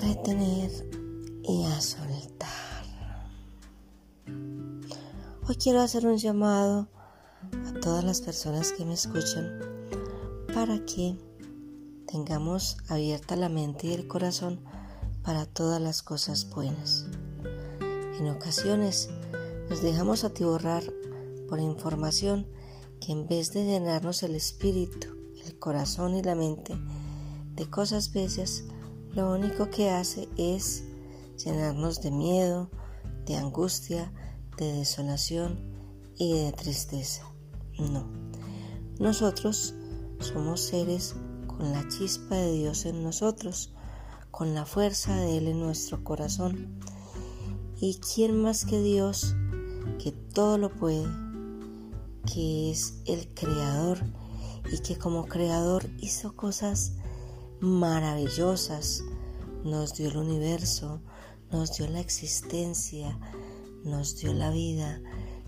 retener y a soltar. Hoy quiero hacer un llamado a todas las personas que me escuchan para que tengamos abierta la mente y el corazón para todas las cosas buenas. En ocasiones nos dejamos atiborrar por información que en vez de llenarnos el espíritu, el corazón y la mente de cosas bellas, lo único que hace es llenarnos de miedo, de angustia, de desolación y de tristeza. No, nosotros somos seres con la chispa de Dios en nosotros, con la fuerza de Él en nuestro corazón. ¿Y quién más que Dios, que todo lo puede, que es el creador y que como creador hizo cosas maravillosas, nos dio el universo, nos dio la existencia, nos dio la vida,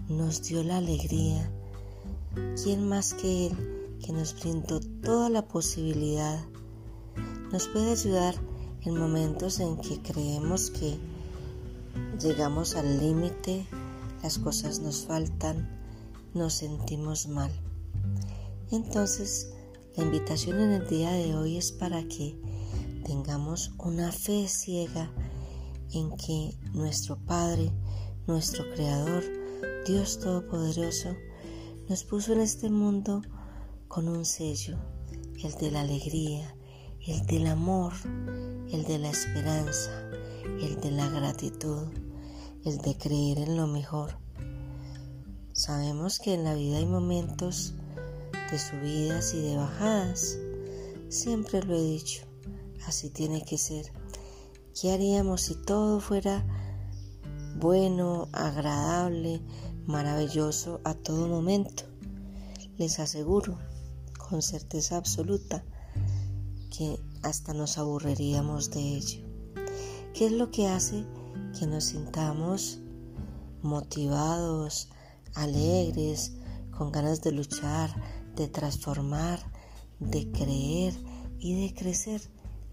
nos dio la alegría. ¿Quién más que Él que nos brindó toda la posibilidad? Nos puede ayudar en momentos en que creemos que llegamos al límite, las cosas nos faltan, nos sentimos mal. Entonces, la invitación en el día de hoy es para que tengamos una fe ciega en que nuestro Padre, nuestro Creador, Dios Todopoderoso, nos puso en este mundo con un sello, el de la alegría, el del amor, el de la esperanza, el de la gratitud, el de creer en lo mejor. Sabemos que en la vida hay momentos de subidas y de bajadas. Siempre lo he dicho, así tiene que ser. ¿Qué haríamos si todo fuera bueno, agradable, maravilloso a todo momento? Les aseguro, con certeza absoluta, que hasta nos aburriríamos de ello. ¿Qué es lo que hace que nos sintamos motivados, alegres, con ganas de luchar, de transformar, de creer y de crecer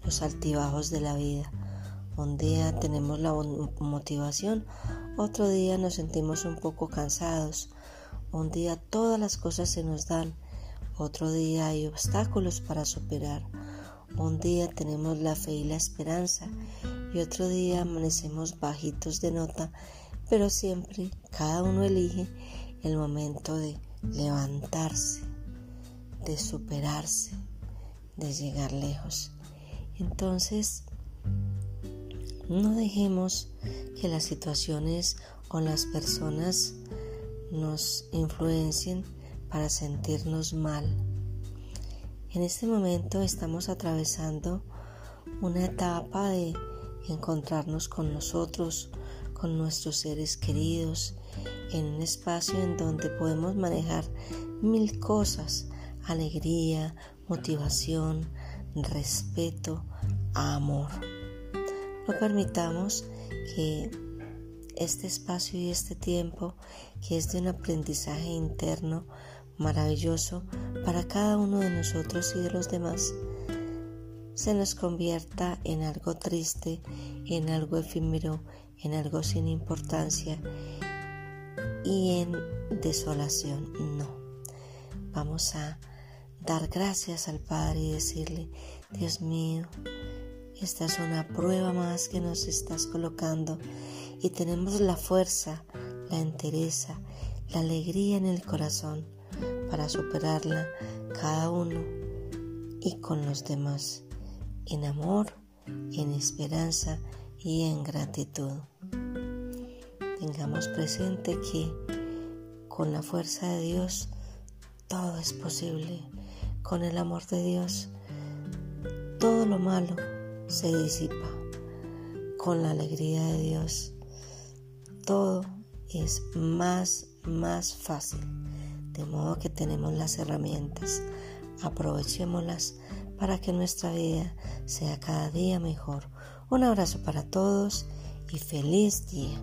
los altibajos de la vida. Un día tenemos la motivación, otro día nos sentimos un poco cansados, un día todas las cosas se nos dan, otro día hay obstáculos para superar, un día tenemos la fe y la esperanza y otro día amanecemos bajitos de nota, pero siempre cada uno elige el momento de levantarse de superarse, de llegar lejos. Entonces, no dejemos que las situaciones o las personas nos influencien para sentirnos mal. En este momento estamos atravesando una etapa de encontrarnos con nosotros, con nuestros seres queridos, en un espacio en donde podemos manejar mil cosas alegría, motivación, respeto, amor. No permitamos que este espacio y este tiempo, que es de un aprendizaje interno maravilloso para cada uno de nosotros y de los demás, se nos convierta en algo triste, en algo efímero, en algo sin importancia y en desolación. No. Vamos a dar gracias al Padre y decirle, Dios mío, esta es una prueba más que nos estás colocando y tenemos la fuerza, la entereza, la alegría en el corazón para superarla cada uno y con los demás, en amor, en esperanza y en gratitud. Tengamos presente que con la fuerza de Dios todo es posible con el amor de Dios, todo lo malo se disipa. Con la alegría de Dios, todo es más, más fácil. De modo que tenemos las herramientas. Aprovechémoslas para que nuestra vida sea cada día mejor. Un abrazo para todos y feliz día.